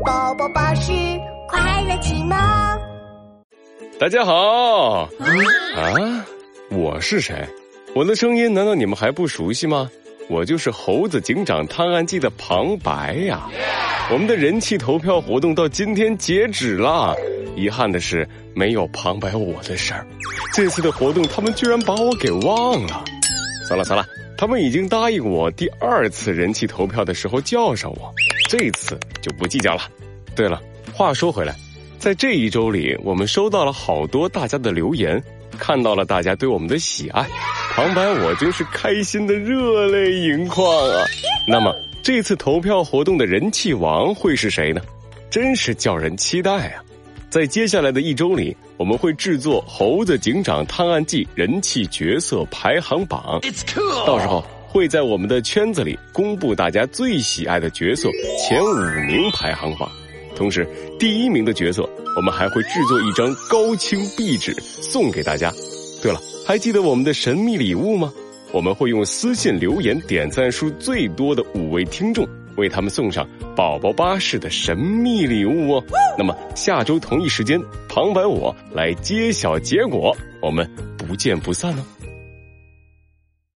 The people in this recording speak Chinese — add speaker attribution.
Speaker 1: 宝宝巴士快乐启蒙。
Speaker 2: 大家好啊，我是谁？我的声音难道你们还不熟悉吗？我就是《猴子警长探案记》的旁白呀。我们的人气投票活动到今天截止了，遗憾的是没有旁白我的事儿。这次的活动他们居然把我给忘了。算了算了，他们已经答应我第二次人气投票的时候叫上我，这次就不计较了。对了，话说回来。在这一周里，我们收到了好多大家的留言，看到了大家对我们的喜爱，旁白我真是开心的热泪盈眶啊！那么这次投票活动的人气王会是谁呢？真是叫人期待啊！在接下来的一周里，我们会制作《猴子警长探案记》人气角色排行榜，到时候会在我们的圈子里公布大家最喜爱的角色前五名排行榜。同时，第一名的角色，我们还会制作一张高清壁纸送给大家。对了，还记得我们的神秘礼物吗？我们会用私信留言点赞数最多的五位听众，为他们送上宝宝巴士的神秘礼物哦。那么下周同一时间，旁白我来揭晓结果，我们不见不散哦。